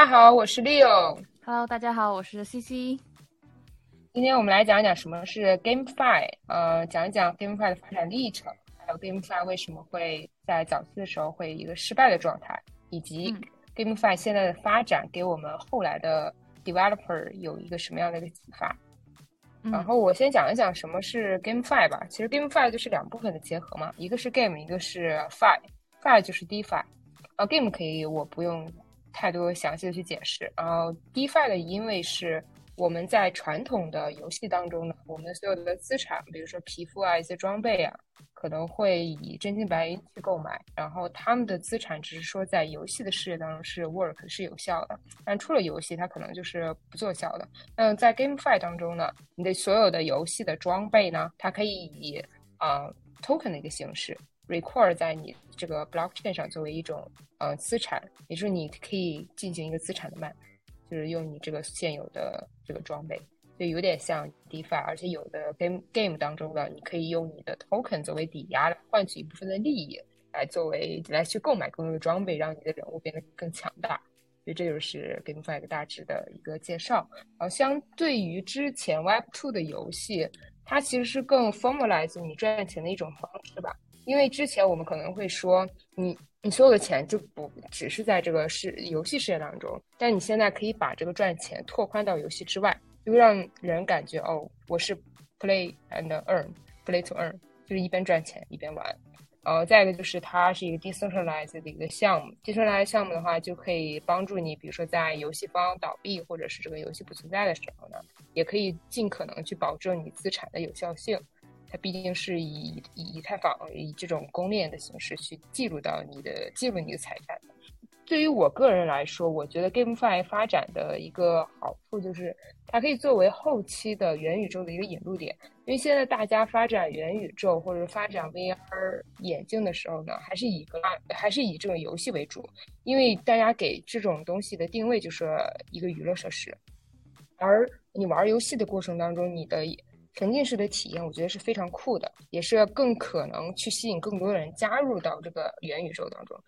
大家好，我是 Leo。Hello，大家好，我是 CC。今天我们来讲一讲什么是 GameFi，呃，讲一讲 GameFi 的发展历程，还有 GameFi 为什么会在早期的时候会一个失败的状态，以及 GameFi 现在的发展给我们后来的 Developer 有一个什么样的一个启发。然后我先讲一讲什么是 GameFi 吧。其实 GameFi 就是两部分的结合嘛，一个是 Game，一个是 Fi，Fi 就是 DeFi。呃，Game 可以我不用太多详细的去解释。然后 DeFi 的因为是。我们在传统的游戏当中呢，我们所有的资产，比如说皮肤啊、一些装备啊，可能会以真金白银去购买。然后他们的资产只是说在游戏的世界当中是 work 是有效的，但出了游戏它可能就是不做效的。那在 GameFi 当中呢，你的所有的游戏的装备呢，它可以以啊 token 的一个形式 record 在你这个 blockchain 上作为一种呃资产，也就是你可以进行一个资产的卖。就是用你这个现有的这个装备，就有点像 DeFi，而且有的 game game 当中的，你可以用你的 token 作为抵押来，换取一部分的利益，来作为来去购买更多的装备，让你的人物变得更强大。所以这就是 GameFi 一个大致的一个介绍。然后相对于之前 Web2 的游戏，它其实是更 formalize 你赚钱的一种方式吧。因为之前我们可能会说你。你所有的钱就不只是在这个是游戏世界当中，但你现在可以把这个赚钱拓宽到游戏之外，就会让人感觉哦，我是 play and earn，play to earn，就是一边赚钱一边玩。呃再一个就是它是一个 decentralized 的一个项目，decentralized 项目的话就可以帮助你，比如说在游戏方倒闭或者是这个游戏不存在的时候呢，也可以尽可能去保证你资产的有效性。它毕竟是以以以太坊以这种公链的形式去记录到你的记录你的财产。对于我个人来说，我觉得 GameFi 发展的一个好处就是它可以作为后期的元宇宙的一个引入点。因为现在大家发展元宇宙或者发展 VR 眼镜的时候呢，还是以个还是以这种游戏为主，因为大家给这种东西的定位就是一个娱乐设施。而你玩游戏的过程当中，你的沉浸式的体验，我觉得是非常酷的，也是更可能去吸引更多的人加入到这个元宇宙当中。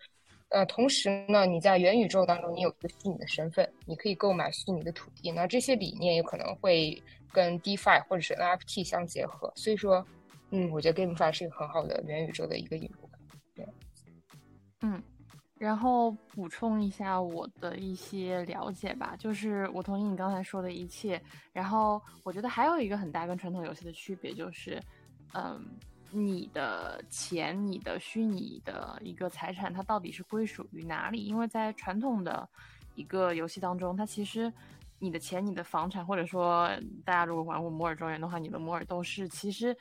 呃，同时呢，你在元宇宙当中，你有一个虚拟的身份，你可以购买虚拟的土地。那这些理念有可能会跟 DeFi 或者是 NFT 相结合。所以说，嗯，我觉得 GameFi 是一个很好的元宇宙的一个引入。然后补充一下我的一些了解吧，就是我同意你刚才说的一切。然后我觉得还有一个很大跟传统游戏的区别就是，嗯，你的钱、你的虚拟的一个财产，它到底是归属于哪里？因为在传统的一个游戏当中，它其实你的钱、你的房产，或者说大家如果玩过摩尔庄园的话，你的摩尔斗士其实。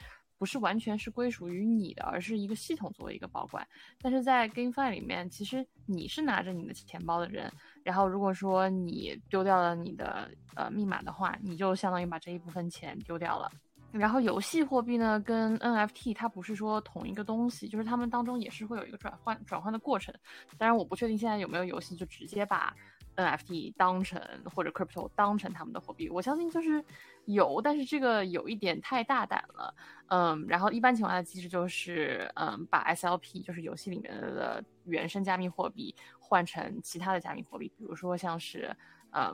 不是完全是归属于你的，而是一个系统作为一个保管。但是在 GameFi 里面，其实你是拿着你的钱包的人。然后如果说你丢掉了你的呃密码的话，你就相当于把这一部分钱丢掉了。然后游戏货币呢，跟 NFT 它不是说同一个东西，就是它们当中也是会有一个转换转换的过程。当然我不确定现在有没有游戏就直接把 NFT 当成或者 Crypto 当成他们的货币。我相信就是。有，但是这个有一点太大胆了，嗯，然后一般情况下机制就是，嗯，把 SLP 就是游戏里面的原生加密货币换成其他的加密货币，比如说像是，嗯。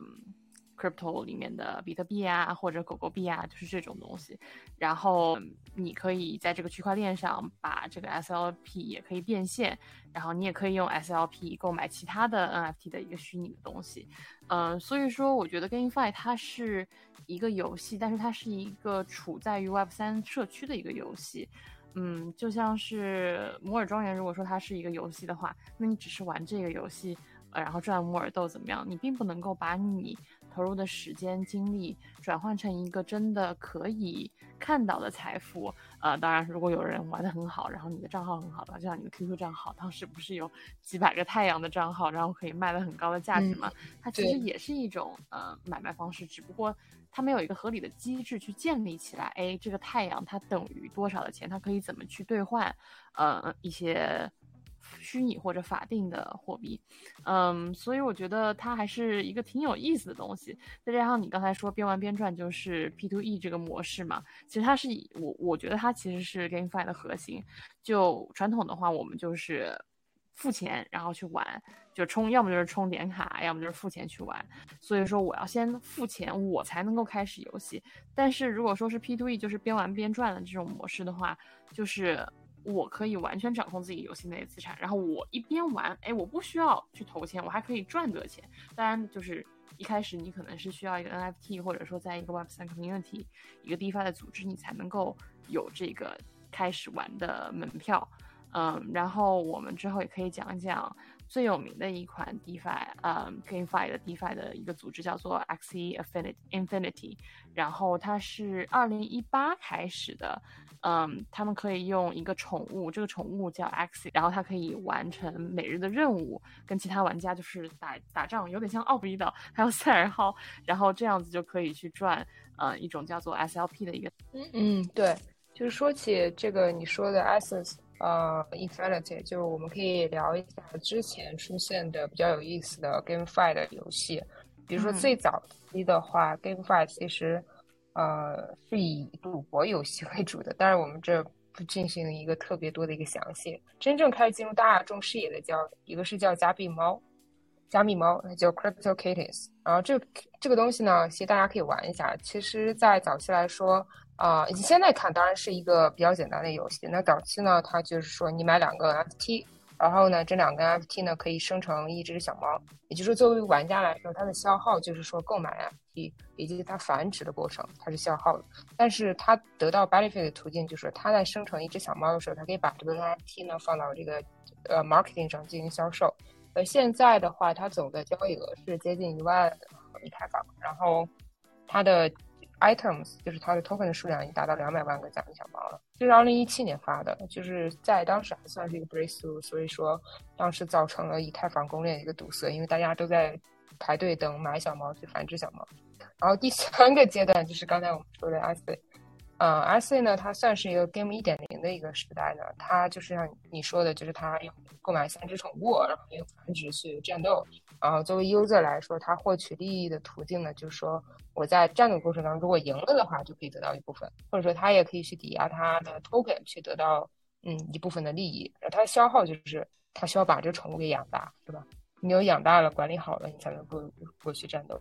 Crypto 里面的比特币啊，或者狗狗币啊，就是这种东西。然后你可以在这个区块链上把这个 SLP 也可以变现，然后你也可以用 SLP 购买其他的 NFT 的一个虚拟的东西。嗯，所以说我觉得 GameFi 它是一个游戏，但是它是一个处在于 Web 三社区的一个游戏。嗯，就像是摩尔庄园，如果说它是一个游戏的话，那你只是玩这个游戏，呃，然后赚摩尔豆怎么样？你并不能够把你投入的时间精力转换成一个真的可以看到的财富，呃，当然，如果有人玩的很好，然后你的账号很好的话，就像你的 QQ 账号，当时不是有几百个太阳的账号，然后可以卖的很高的价值吗？它其实也是一种呃买卖方式，只不过它没有一个合理的机制去建立起来。哎，这个太阳它等于多少的钱？它可以怎么去兑换？呃，一些。虚拟或者法定的货币，嗯，所以我觉得它还是一个挺有意思的东西。再加上你刚才说边玩边赚，就是 P to E 这个模式嘛，其实它是以我我觉得它其实是 GameFi 的核心。就传统的话，我们就是付钱然后去玩，就充，要么就是充点卡，要么就是付钱去玩。所以说我要先付钱，我才能够开始游戏。但是如果说是 P to E，就是边玩边赚的这种模式的话，就是我可以完全掌控自己游戏内的资产，然后我一边玩，哎，我不需要去投钱，我还可以赚得钱。当然就是。一开始你可能是需要一个 NFT，或者说在一个 Web3 community，一个 DeFi 的组织，你才能够有这个开始玩的门票。嗯，然后我们之后也可以讲一讲最有名的一款 DeFi，嗯，GameFi 的 DeFi 的一个组织叫做 Axie Infinity，然后它是二零一八开始的。嗯，他们可以用一个宠物，这个宠物叫 XE，然后它可以完成每日的任务，跟其他玩家就是打打仗，有点像奥比岛还有赛尔号，然后这样子就可以去赚呃一种叫做 SLP 的一个。嗯嗯，对，就是说起这个你说的 Essence，呃，Infinity，就我们可以聊一下之前出现的比较有意思的 GameFi 的游戏，比如说最早期的话，GameFi 其实。呃，是以赌博游戏为主的，但是我们这不进行一个特别多的一个详细。真正开始进入大众视野的叫一个是叫加密猫，加密猫叫 Crypto Kitties。然后这这个东西呢，其实大家可以玩一下。其实，在早期来说，啊，你现在看当然是一个比较简单的游戏。那早期呢，它就是说你买两个 FT。然后呢，这两个 FT 呢可以生成一只小猫，也就是，作为玩家来说，它的消耗就是说购买 FT 以及它繁殖的过程，它是消耗的。但是它得到 benefit 的途径就是它在生成一只小猫的时候，它可以把这个 FT 呢放到这个呃 marketing 上进行销售。呃，现在的话，它总的交易额是接近一万以太坊，然后它的。Items 就是它的 token 的数量已经达到两百万个加密小猫了，这是二零一七年发的，就是在当时还算是一个 breakthrough，所以说当时造成了以太坊公链的一个堵塞，因为大家都在排队等买小猫去繁殖小猫。然后第三个阶段就是刚才我们说的 S，呃，S 呢，它算是一个 game 一点零的一个时代呢，它就是像你说的，就是它用购买三只宠物，然后用繁殖去战斗。然后作为 user 来说，他获取利益的途径呢，就是说我在战斗过程当中，如果赢了的话，就可以得到一部分，或者说他也可以去抵押他的 token 去得到嗯一部分的利益。他消耗就是他需要把这个宠物给养大，对吧？你有养大了，管理好了，你才能够过去战斗。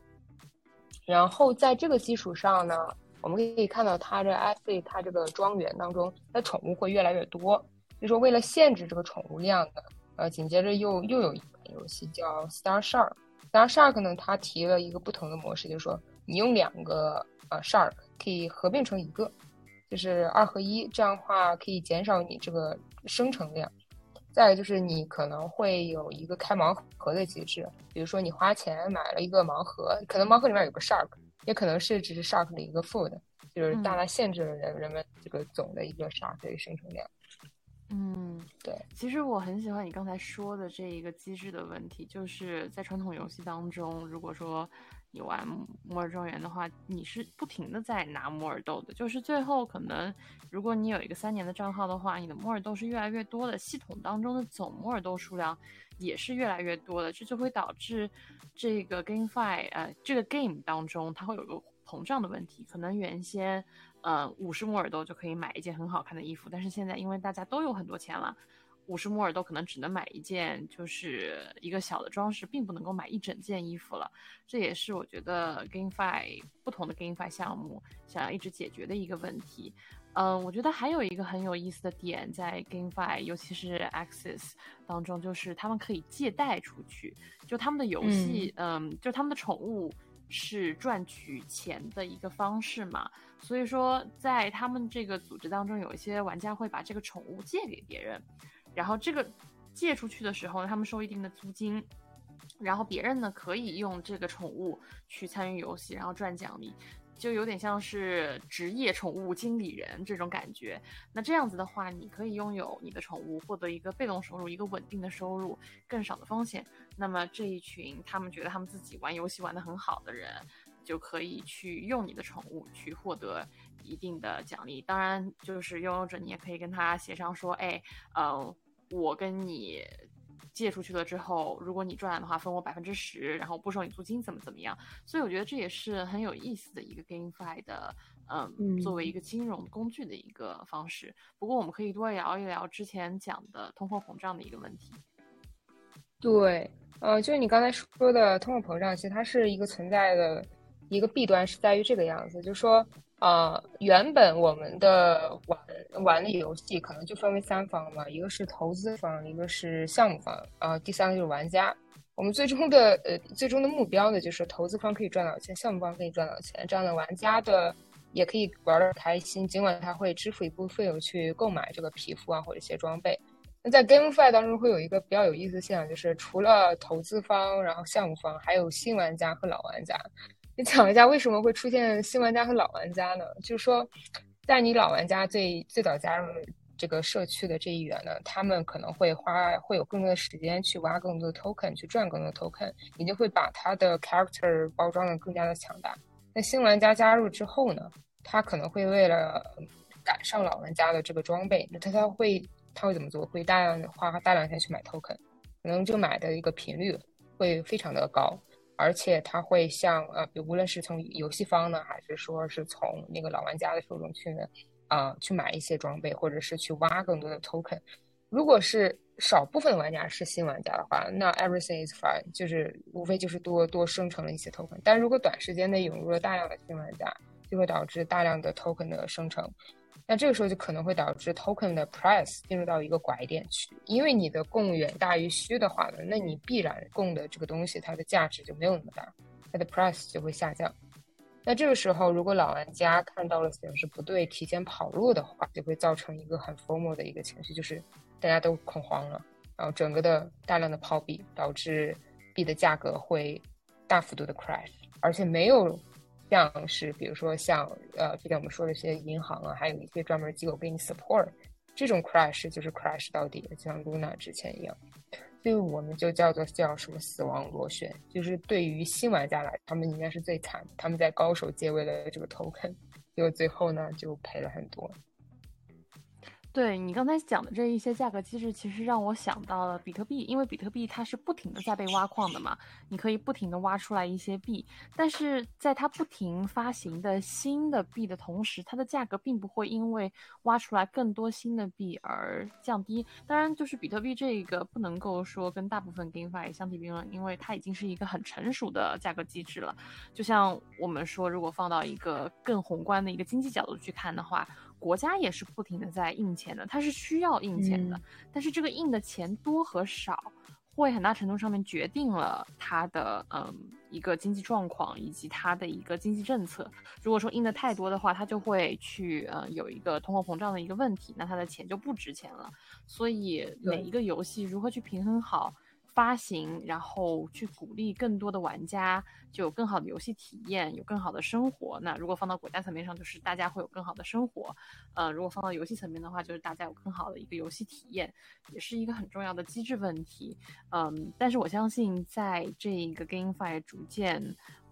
然后在这个基础上呢，我们可以看到它这 f 它这个庄园当中，它宠物会越来越多。就说为了限制这个宠物量呢，呃，紧接着又又有一。游戏叫 Star Shark，Star Shark 呢，它提了一个不同的模式，就是说你用两个呃 Shark 可以合并成一个，就是二合一，这样的话可以减少你这个生成量。再有就是你可能会有一个开盲盒的机制，比如说你花钱买了一个盲盒，可能盲盒里面有个 Shark，也可能是只是 Shark 的一个 food，就是大大限制了人人们这个总的一个 Shark 的生成量。嗯，对，其实我很喜欢你刚才说的这一个机制的问题，就是在传统游戏当中，如果说你玩摩尔庄园的话，你是不停的在拿摩尔豆的，就是最后可能如果你有一个三年的账号的话，你的摩尔豆是越来越多的，系统当中的总摩尔豆数量也是越来越多的，这就会导致这个 GameFi 呃这个 game 当中它会有个膨胀的问题，可能原先。嗯，五十摩尔多就可以买一件很好看的衣服，但是现在因为大家都有很多钱了，五十摩尔多可能只能买一件，就是一个小的装饰，并不能够买一整件衣服了。这也是我觉得 GameFi 不同的 GameFi 项目想要一直解决的一个问题。嗯，我觉得还有一个很有意思的点在 GameFi，尤其是 Axis 当中，就是他们可以借贷出去，就他们的游戏，嗯，就他们的宠物。是赚取钱的一个方式嘛，所以说在他们这个组织当中，有一些玩家会把这个宠物借给别人，然后这个借出去的时候，他们收一定的租金，然后别人呢可以用这个宠物去参与游戏，然后赚奖励。就有点像是职业宠物经理人这种感觉。那这样子的话，你可以拥有你的宠物，获得一个被动收入，一个稳定的收入，更少的风险。那么这一群他们觉得他们自己玩游戏玩得很好的人，就可以去用你的宠物去获得一定的奖励。当然，就是拥有者你也可以跟他协商说，哎，呃，我跟你。借出去了之后，如果你赚了的话，分我百分之十，然后不收你租金，怎么怎么样？所以我觉得这也是很有意思的一个 GameFi 的，嗯，作为一个金融工具的一个方式。不过我们可以多聊一聊之前讲的通货膨胀的一个问题。对，呃，就是你刚才说的通货膨胀，其实它是一个存在的一个弊端，是在于这个样子，就是说，呃，原本我们的玩玩的游戏可能就分为三方嘛，一个是投资方，一个是项目方，啊，第三个就是玩家。我们最终的呃最终的目标呢，就是投资方可以赚到钱，项目方可以赚到钱，这样的玩家的也可以玩的开心，尽管他会支付一部分费用去购买这个皮肤啊或者一些装备。在 GameFi 当中会有一个比较有意思的现象，就是除了投资方，然后项目方，还有新玩家和老玩家。你讲一下为什么会出现新玩家和老玩家呢？就是说，在你老玩家最最早加入。这个社区的这一员呢，他们可能会花会有更多的时间去挖更多的 token，去赚更多的 token，你就会把他的 character 包装的更加的强大。那新玩家加入之后呢，他可能会为了赶上老玩家的这个装备，那他他会他会怎么做？会大量花大量钱去买 token，可能就买的一个频率会非常的高，而且他会像呃，无论是从游戏方呢，还是说是从那个老玩家的手中去呢。啊，去买一些装备，或者是去挖更多的 token。如果是少部分玩家是新玩家的话，那 everything is fine，就是无非就是多多生成了一些 token。但如果短时间内涌入了大量的新玩家，就会导致大量的 token 的生成。那这个时候就可能会导致 token 的 price 进入到一个拐点去，因为你的供远大于需的话呢，那你必然供的这个东西它的价值就没有那么大，它的 price 就会下降。那这个时候，如果老玩家看到了形势不对，提前跑路的话，就会造成一个很 formal 的一个情绪，就是大家都恐慌了，然后整个的大量的抛币，导致币的价格会大幅度的 crash，而且没有像是比如说像呃之前我们说的一些银行啊，还有一些专门机构给你 support，这种 crash 就是 crash 到底，就像 Luna 之前一样。所以我们就叫做叫什么死亡螺旋，就是对于新玩家来，他们应该是最惨，他们在高手借位了这个 token，结果最后呢就赔了很多。对你刚才讲的这一些价格机制，其实让我想到了比特币，因为比特币它是不停的在被挖矿的嘛，你可以不停的挖出来一些币，但是在它不停发行的新的币的同时，它的价格并不会因为挖出来更多新的币而降低。当然，就是比特币这个不能够说跟大部分 GameFi 相提并论，因为它已经是一个很成熟的价格机制了。就像我们说，如果放到一个更宏观的一个经济角度去看的话。国家也是不停的在印钱的，它是需要印钱的，但是这个印的钱多和少，会很大程度上面决定了它的嗯一个经济状况以及它的一个经济政策。如果说印的太多的话，它就会去呃有一个通货膨胀的一个问题，那它的钱就不值钱了。所以每一个游戏如何去平衡好。发行，然后去鼓励更多的玩家，就有更好的游戏体验，有更好的生活。那如果放到国家层面上，就是大家会有更好的生活。呃，如果放到游戏层面的话，就是大家有更好的一个游戏体验，也是一个很重要的机制问题。嗯，但是我相信，在这一个 GameFi 逐渐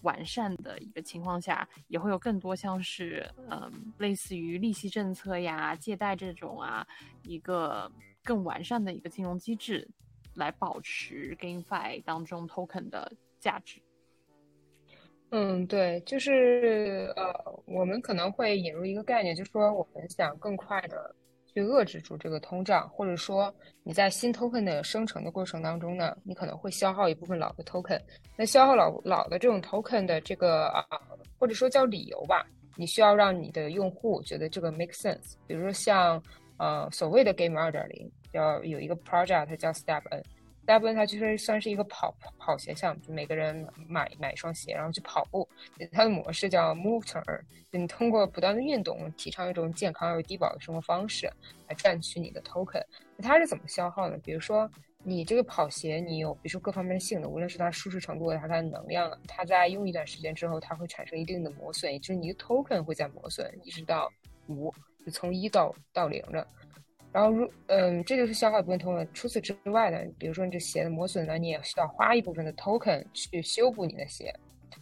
完善的一个情况下，也会有更多像是嗯类似于利息政策呀、借贷这种啊，一个更完善的一个金融机制。来保持 GameFi 当中 Token 的价值。嗯，对，就是呃，我们可能会引入一个概念，就是说我们想更快的去遏制住这个通胀，或者说你在新 Token 的生成的过程当中呢，你可能会消耗一部分老的 Token。那消耗老老的这种 Token 的这个啊，或者说叫理由吧，你需要让你的用户觉得这个 make sense。比如说像呃所谓的 Game 二点零。要有一个 project 叫 Step N，Step N 它其实算是一个跑跑鞋项目，就每个人买买一双鞋，然后去跑步。它的模式叫 Move Turn，你通过不断的运动，提倡一种健康又低保的生活方式，来赚取你的 token。它是怎么消耗呢？比如说你这个跑鞋，你有比如说各方面的性能，无论是它舒适程度还是，它的能量，它在用一段时间之后，它会产生一定的磨损，也就是你的 token 会在磨损，一直到五，就从一到到零的。然后，如嗯，这就是消耗一部分 token。除此之外呢，比如说你这鞋的磨损呢，你也需要花一部分的 token 去修补你的鞋，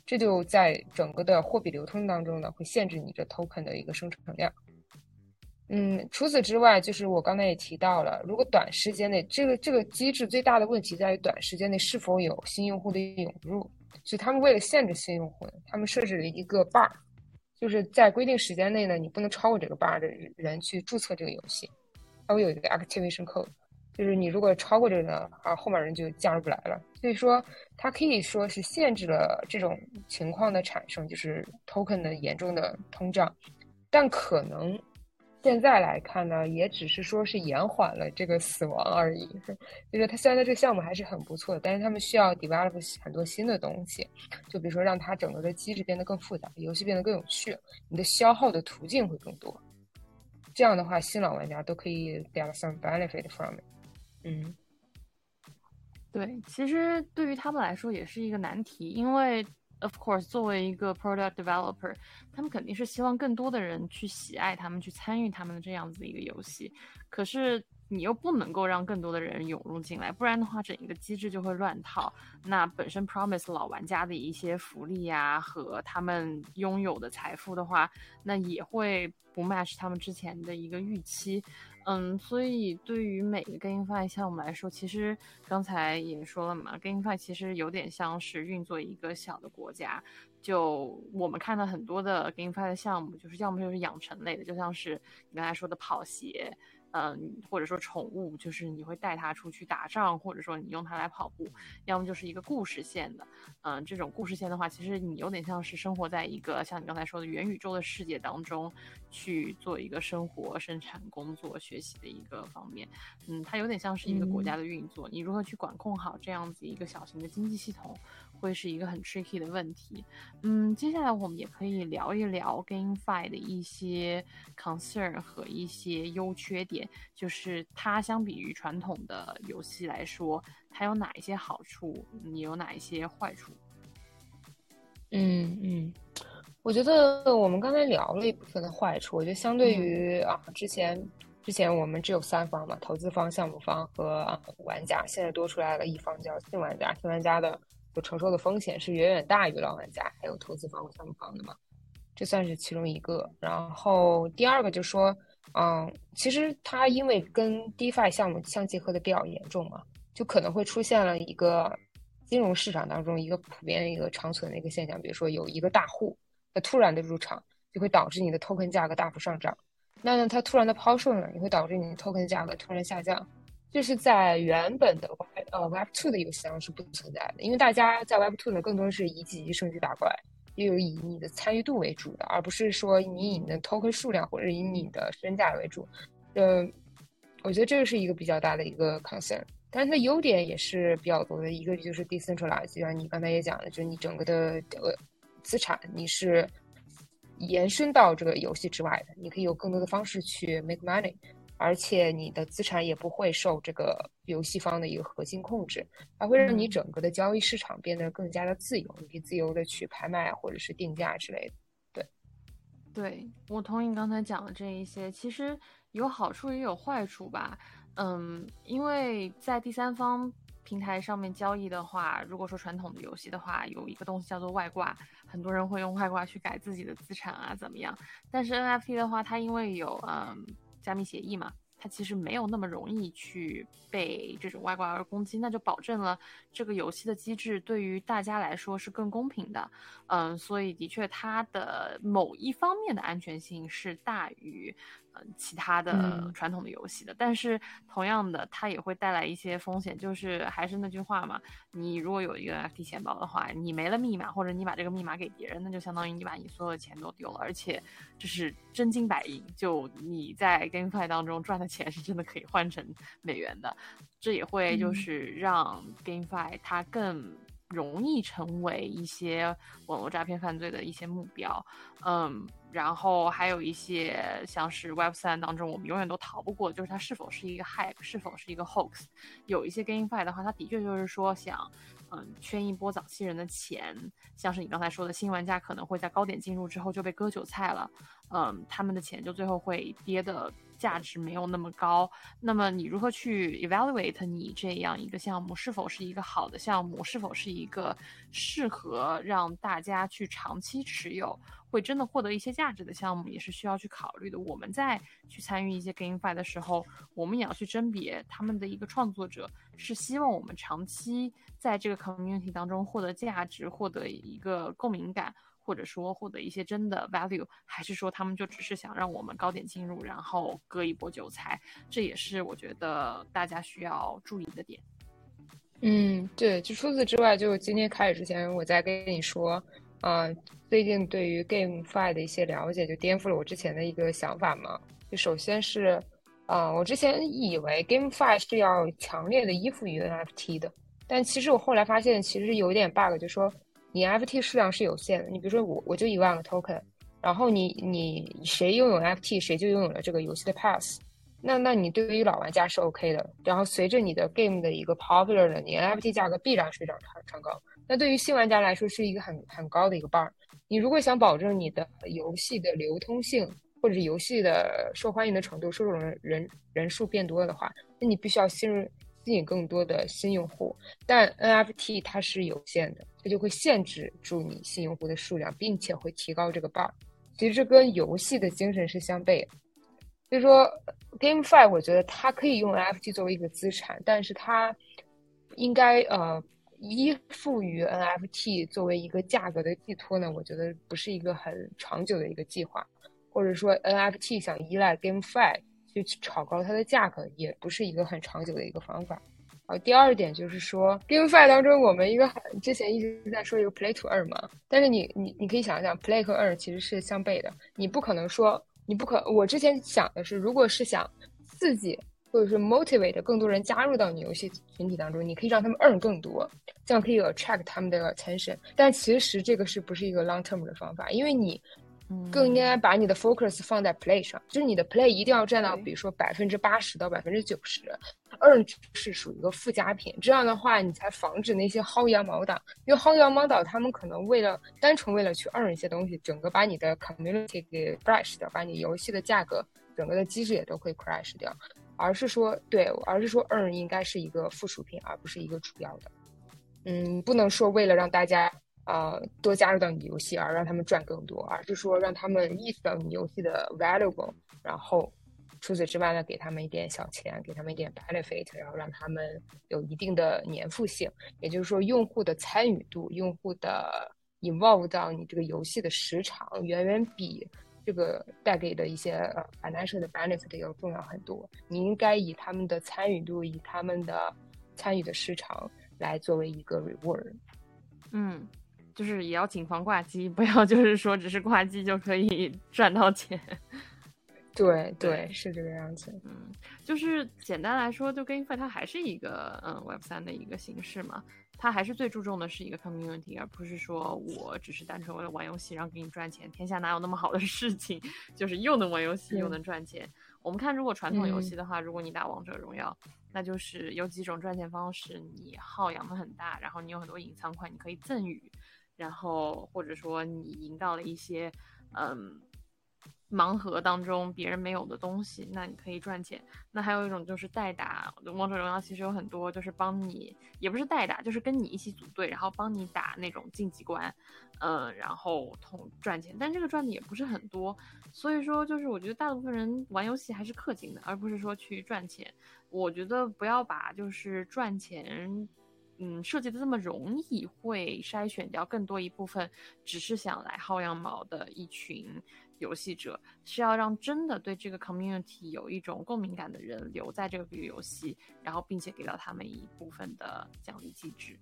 这就在整个的货币流通当中呢，会限制你这 token 的一个生成量。嗯，除此之外，就是我刚才也提到了，如果短时间内这个这个机制最大的问题在于短时间内是否有新用户的涌入，所以他们为了限制新用户，他们设置了一个 bar，就是在规定时间内呢，你不能超过这个 bar 的人去注册这个游戏。都有一个 activation code，就是你如果超过这个啊，后面人就加入不来了。所以说，它可以说是限制了这种情况的产生，就是 token 的严重的通胀。但可能现在来看呢，也只是说是延缓了这个死亡而已。就是它现在这个项目还是很不错的，但是他们需要 develop 很多新的东西，就比如说让它整个的机制变得更复杂，游戏变得更有趣，你的消耗的途径会更多。这样的话，新老玩家都可以 get some benefit from it。嗯，对，其实对于他们来说也是一个难题，因为 of course 作为一个 product developer，他们肯定是希望更多的人去喜爱他们，去参与他们的这样子一个游戏。可是你又不能够让更多的人涌入进来，不然的话，整一个机制就会乱套。那本身 promise 老玩家的一些福利呀和他们拥有的财富的话，那也会不 match 他们之前的一个预期。嗯，所以对于每个 GameFi 项目来说，其实刚才也说了嘛，GameFi 其实有点像是运作一个小的国家。就我们看到很多的 GameFi 的项目，就是要么就是养成类的，就像是你刚才说的跑鞋。嗯，或者说宠物，就是你会带它出去打仗，或者说你用它来跑步，要么就是一个故事线的。嗯，这种故事线的话，其实你有点像是生活在一个像你刚才说的元宇宙的世界当中，去做一个生活、生产、工作、学习的一个方面。嗯，它有点像是一个国家的运作，你如何去管控好这样子一个小型的经济系统？会是一个很 tricky 的问题，嗯，接下来我们也可以聊一聊 GameFi 的一些 concern 和一些优缺点，就是它相比于传统的游戏来说，它有哪一些好处，你有哪一些坏处？嗯嗯，我觉得我们刚才聊了一部分的坏处，我觉得相对于啊之前之前我们只有三方嘛，投资方、项目方和玩家，现在多出来了一方叫新玩家，新玩家的。所承受的风险是远远大于老玩家还有投资方和项目方的嘛？这算是其中一个。然后第二个就说，嗯，其实它因为跟 DeFi 项目相结合的比较严重嘛，就可能会出现了一个金融市场当中一个普遍一个长存的一个现象，比如说有一个大户他突然的入场，就会导致你的 token 价格大幅上涨。那呢，它突然的抛售呢，也会导致你的 token 价格突然下降。就是在原本的 Web 呃 Web Two 的游戏当中是不存在的，因为大家在 Web Two 呢更多是以几级升级打怪，也有以你的参与度为主的，而不是说你以你的 token 数量或者以你的身价为主。呃，我觉得这个是一个比较大的一个 concern，但是它优点也是比较多的，一个就是 decentralized，就像你刚才也讲了，就是你整个的呃资产你是延伸到这个游戏之外的，你可以有更多的方式去 make money。而且你的资产也不会受这个游戏方的一个核心控制，它会让你整个的交易市场变得更加的自由，你可以自由的去拍卖或者是定价之类的。对，对我同意刚才讲的这一些，其实有好处也有坏处吧。嗯，因为在第三方平台上面交易的话，如果说传统的游戏的话，有一个东西叫做外挂，很多人会用外挂去改自己的资产啊，怎么样？但是 NFT 的话，它因为有嗯。加密协议嘛，它其实没有那么容易去被这种外挂而攻击，那就保证了这个游戏的机制对于大家来说是更公平的。嗯，所以的确它的某一方面的安全性是大于。嗯，其他的传统的游戏的，但是同样的，它也会带来一些风险，就是还是那句话嘛，你如果有一个 NFT 钱包的话，你没了密码，或者你把这个密码给别人，那就相当于你把你所有的钱都丢了，而且这是真金白银，就你在 GameFi 当中赚的钱是真的可以换成美元的，这也会就是让 GameFi 它更。容易成为一些网络诈骗犯罪的一些目标，嗯，然后还有一些像是 Web 三当中我们永远都逃不过，就是它是否是一个 hack，是否是一个 hoax。有一些 GameFi 的话，它的确就是说想，嗯，圈一波早期人的钱，像是你刚才说的新玩家可能会在高点进入之后就被割韭菜了，嗯，他们的钱就最后会跌的。价值没有那么高，那么你如何去 evaluate 你这样一个项目是否是一个好的项目，是否是一个适合让大家去长期持有，会真的获得一些价值的项目，也是需要去考虑的。我们在去参与一些 GameFi 的时候，我们也要去甄别他们的一个创作者是希望我们长期在这个 community 当中获得价值，获得一个共鸣感。或者说获得一些真的 value，还是说他们就只是想让我们高点进入，然后割一波韭菜？这也是我觉得大家需要注意的点。嗯，对，就除此之外，就今天开始之前，我在跟你说，啊，最近对于 GameFi 的一些了解，就颠覆了我之前的一个想法嘛。就首先是，啊，我之前以为 GameFi 是要强烈的依附于 NFT 的，但其实我后来发现，其实有一点 bug，就说你 NFT 数量是有限的。你比如说我，我就一万个 token，然后你你谁拥有 NFT，谁就拥有了这个游戏的 pass。那那你对于老玩家是 OK 的，然后随着你的 game 的一个 popular 的，你 NFT 价格必然水涨船船高。那对于新玩家来说是一个很很高的一个 bar。你如果想保证你的游戏的流通性，或者是游戏的受欢迎的程度，受众人人人数变多的话，那你必须要吸引吸引更多的新用户。但 NFT 它是有限的，它就会限制住你新用户的数量，并且会提高这个 bar。其实这跟游戏的精神是相悖的。所以说，GameFi 我觉得它可以用 NFT 作为一个资产，但是它应该呃依附于 NFT 作为一个价格的寄托呢？我觉得不是一个很长久的一个计划，或者说 NFT 想依赖 GameFi 去炒高它的价格，也不是一个很长久的一个方法。好，第二点就是说，GameFi 当中我们一个之前一直在说一个 Play to Earn 嘛，但是你你你可以想想，Play 和 Earn 其实是相悖的，你不可能说。你不可，我之前想的是，如果是想刺激或者是 motivate 更多人加入到你游戏群体当中，你可以让他们 earn 更多，这样可以 attract 他们的 attention。但其实这个是不是一个 long term 的方法？因为你。更应该把你的 focus 放在 play 上，就是你的 play 一定要占到，比如说百分之八十到百分之九十，earn 是属于一个附加品。这样的话，你才防止那些薅羊毛党，因为薅羊毛党他们可能为了单纯为了去 earn 一些东西，整个把你的 community 给 crash 掉，把你游戏的价格整个的机制也都会 crash 掉。而是说，对，而是说 earn 应该是一个附属品，而不是一个主要的。嗯，不能说为了让大家。呃，多加入到你游戏而让他们赚更多，而是说让他们意识到你游戏的 valuable，然后除此之外呢，给他们一点小钱，给他们一点 benefit，然后让他们有一定的粘附性，也就是说用户的参与度、用户的 involve 到你这个游戏的时长，远远比这个带给的一些呃 financial 的 benefit 要重要很多。你应该以他们的参与度，以他们的参与的时长来作为一个 reward。嗯。就是也要谨防挂机，不要就是说只是挂机就可以 赚到钱。对对，是这个样子。嗯，就是简单来说，就 GameFi 它还是一个嗯 Web 三的一个形式嘛，它还是最注重的是一个 community，而不是说我只是单纯为了玩游戏然后给你赚钱。天下哪有那么好的事情，就是又能玩游戏又能赚钱？我们看，如果传统游戏的话，如果你打王者荣耀，那就是有几种赚钱方式，你号养的很大，然后你有很多隐藏款，你可以赠予。然后或者说你赢到了一些，嗯，盲盒当中别人没有的东西，那你可以赚钱。那还有一种就是代打，王者荣耀其实有很多就是帮你，也不是代打，就是跟你一起组队，然后帮你打那种晋级关，嗯，然后同赚钱。但这个赚的也不是很多，所以说就是我觉得大部分人玩游戏还是氪金的，而不是说去赚钱。我觉得不要把就是赚钱。嗯，设计的这么容易，会筛选掉更多一部分只是想来薅羊毛的一群游戏者，是要让真的对这个 community 有一种共鸣感的人留在这个游戏，然后并且给到他们一部分的奖励机制。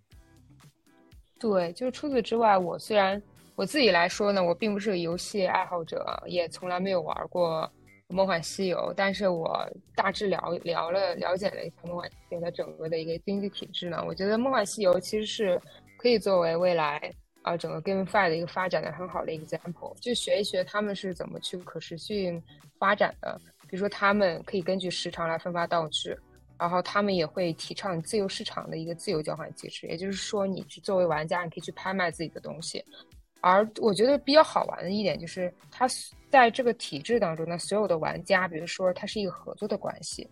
对，就是除此之外，我虽然我自己来说呢，我并不是个游戏爱好者，也从来没有玩过。梦幻西游，但是我大致聊聊了了解了一下梦幻西游的整个的一个经济体制呢。我觉得梦幻西游其实是可以作为未来啊整个 GameFi 的一个发展的很好的 example，就学一学他们是怎么去可持续发展的。比如说，他们可以根据时长来分发道具，然后他们也会提倡自由市场的一个自由交换机制，也就是说，你去作为玩家，你可以去拍卖自己的东西。而我觉得比较好玩的一点就是，它在这个体制当中呢，所有的玩家，比如说它是一个合作的关系，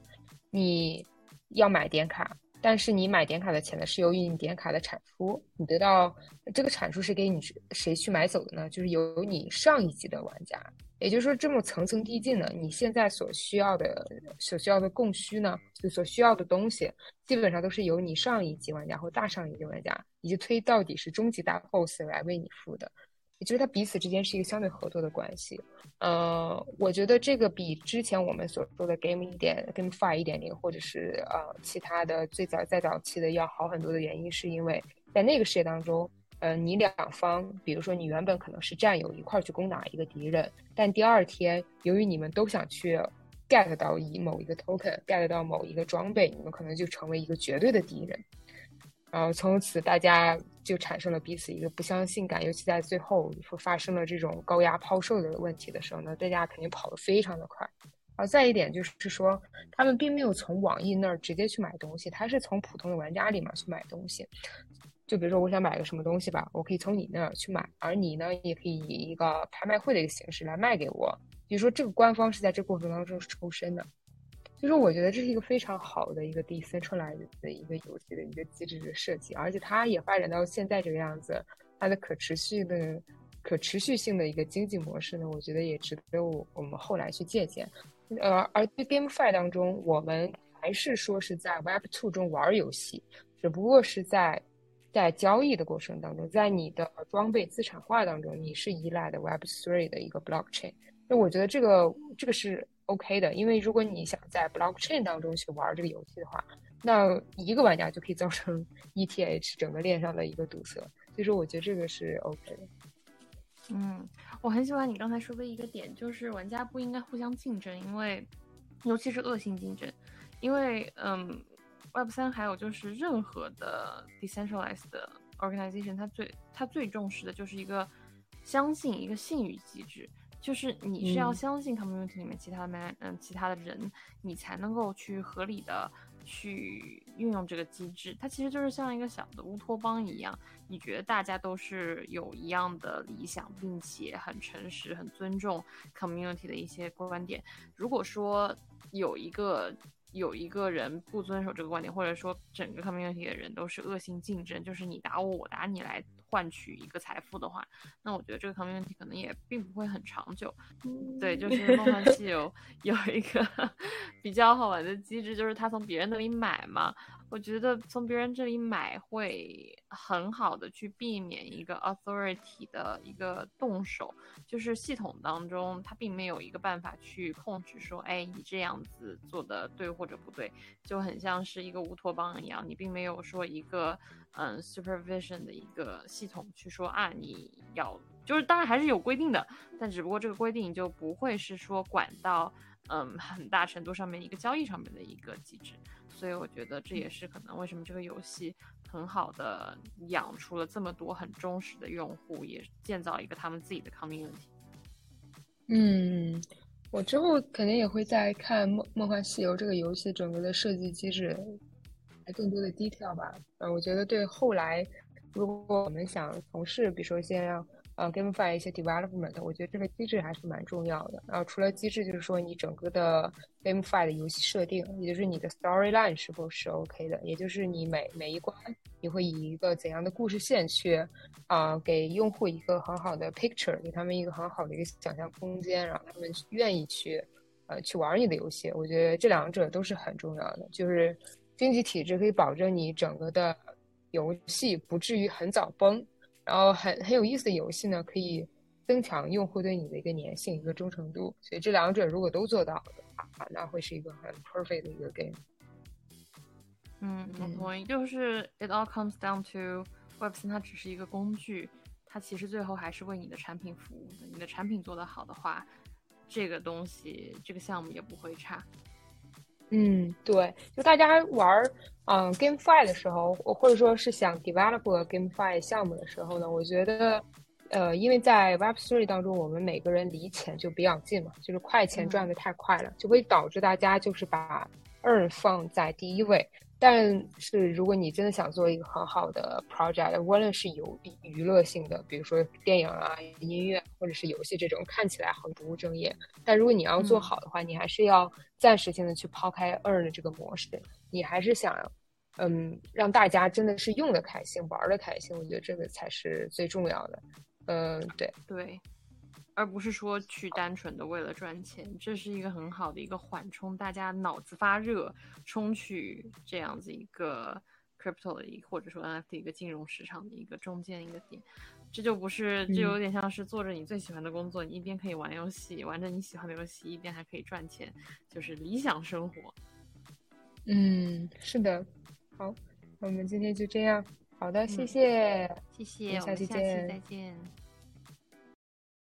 你要买点卡，但是你买点卡的钱呢是由于你点卡的产出，你得到这个产出是给你谁去买走的呢？就是由你上一级的玩家。也就是说，这么层层递进呢，你现在所需要的、所需要的供需呢，就所需要的东西，基本上都是由你上一级玩家或大上一级玩家，以及推到底是终极大 BOSS 来为你付的。也就是它彼此之间是一个相对合作的关系。呃，我觉得这个比之前我们所说的 Game 一点、Game Five 一点零，或者是呃其他的最早在早期的要好很多的原因，是因为在那个世界当中，呃，你两方，比如说你原本可能是战友一块去攻打一个敌人，但第二天由于你们都想去 get 到一某一个 token，get 到某一个装备，你们可能就成为一个绝对的敌人。然后从此大家就产生了彼此一个不相信感，尤其在最后说发生了这种高压抛售的问题的时候呢，大家肯定跑得非常的快。然后再一点就是说，他们并没有从网易那儿直接去买东西，他是从普通的玩家里面去买东西。就比如说我想买个什么东西吧，我可以从你那儿去买，而你呢也可以以一个拍卖会的一个形式来卖给我。比如说这个官方是在这过程当中抽身的。就是我觉得这是一个非常好的一个 decentralized 的一个游戏的一个机制的设计，而且它也发展到现在这个样子，它的可持续的、可持续性的一个经济模式呢，我觉得也值得我我们后来去借鉴。呃，而对 GameFi 当中，我们还是说是在 Web Two 中玩游戏，只不过是在在交易的过程当中，在你的装备资产化当中，你是依赖的 Web Three 的一个 blockchain。那我觉得这个这个是。OK 的，因为如果你想在 Blockchain 当中去玩这个游戏的话，那一个玩家就可以造成 ETH 整个链上的一个堵塞，所以说我觉得这个是 OK 的。嗯，我很喜欢你刚才说的一个点，就是玩家不应该互相竞争，因为尤其是恶性竞争，因为嗯，Web 三还有就是任何的 decentralized 的 organization，它最它最重视的就是一个相信一个信誉机制。就是你是要相信 community 里面其他的 man，嗯，其他的人，你才能够去合理的去运用这个机制。它其实就是像一个小的乌托邦一样，你觉得大家都是有一样的理想，并且很诚实、很尊重 community 的一些观点。如果说有一个有一个人不遵守这个观点，或者说整个 community 的人都是恶性竞争，就是你打我，我打你来。换取一个财富的话，那我觉得这个 community 可能也并不会很长久。对，就是《梦幻 西游》有一个 比较好玩的机制，就是他从别人那里买嘛。我觉得从别人这里买会很好的去避免一个 authority 的一个动手，就是系统当中它并没有一个办法去控制说，哎，你这样子做的对或者不对，就很像是一个乌托邦一样，你并没有说一个嗯 supervision 的一个系统去说啊，你要就是当然还是有规定的，但只不过这个规定就不会是说管到嗯很大程度上面一个交易上面的一个机制。所以我觉得这也是可能为什么这个游戏很好的养出了这么多很忠实的用户，也建造一个他们自己的 community。嗯，我之后肯定也会再看《梦梦幻西游》这个游戏整个的设计机制，来更多的 detail 吧。呃，我觉得对后来如果我们想从事，比如说先让。呃，GameFi 一些 development，我觉得这个机制还是蛮重要的。然后除了机制，就是说你整个的 GameFi 的游戏设定，也就是你的 storyline 是否是 OK 的，也就是你每每一关你会以一个怎样的故事线去啊，给用户一个很好的 picture，给他们一个很好的一个想象空间，让他们愿意去呃去玩你的游戏。我觉得这两者都是很重要的，就是经济体制可以保证你整个的游戏不至于很早崩。然后很很有意思的游戏呢，可以增强用户对你的一个粘性、一个忠诚度。所以这两者如果都做到的话，那会是一个很 perfect 的一个 game。嗯，我同意。就是 it all comes down to Web 三，它只是一个工具，它其实最后还是为你的产品服务的。你的产品做得好的话，这个东西、这个项目也不会差。嗯，对，就大家玩嗯 GameFi 的时候，或者说是想 develop GameFi 项目的时候呢，我觉得，呃，因为在 Web3 当中，我们每个人离钱就比较近嘛，就是快钱赚的太快了，就会导致大家就是把 earn 放在第一位。但是，如果你真的想做一个很好的 project，无论是有娱乐性的，比如说电影啊、音乐或者是游戏这种看起来很不务正业，但如果你要做好的话，你还是要暂时性的去抛开 earn 的这个模式，你还是想，嗯，让大家真的是用的开心、玩的开心，我觉得这个才是最重要的。嗯，对对。而不是说去单纯的为了赚钱，这是一个很好的一个缓冲，大家脑子发热，冲去这样子一个 crypto 的一或者说 NFT 一个金融市场的一个中间一个点。这就不是，这有点像是做着你最喜欢的工作，你一边可以玩游戏，玩着你喜欢的游戏，一边还可以赚钱，就是理想生活。嗯，是的。好，我们今天就这样。好的，谢谢，谢谢，我们下期见，再见。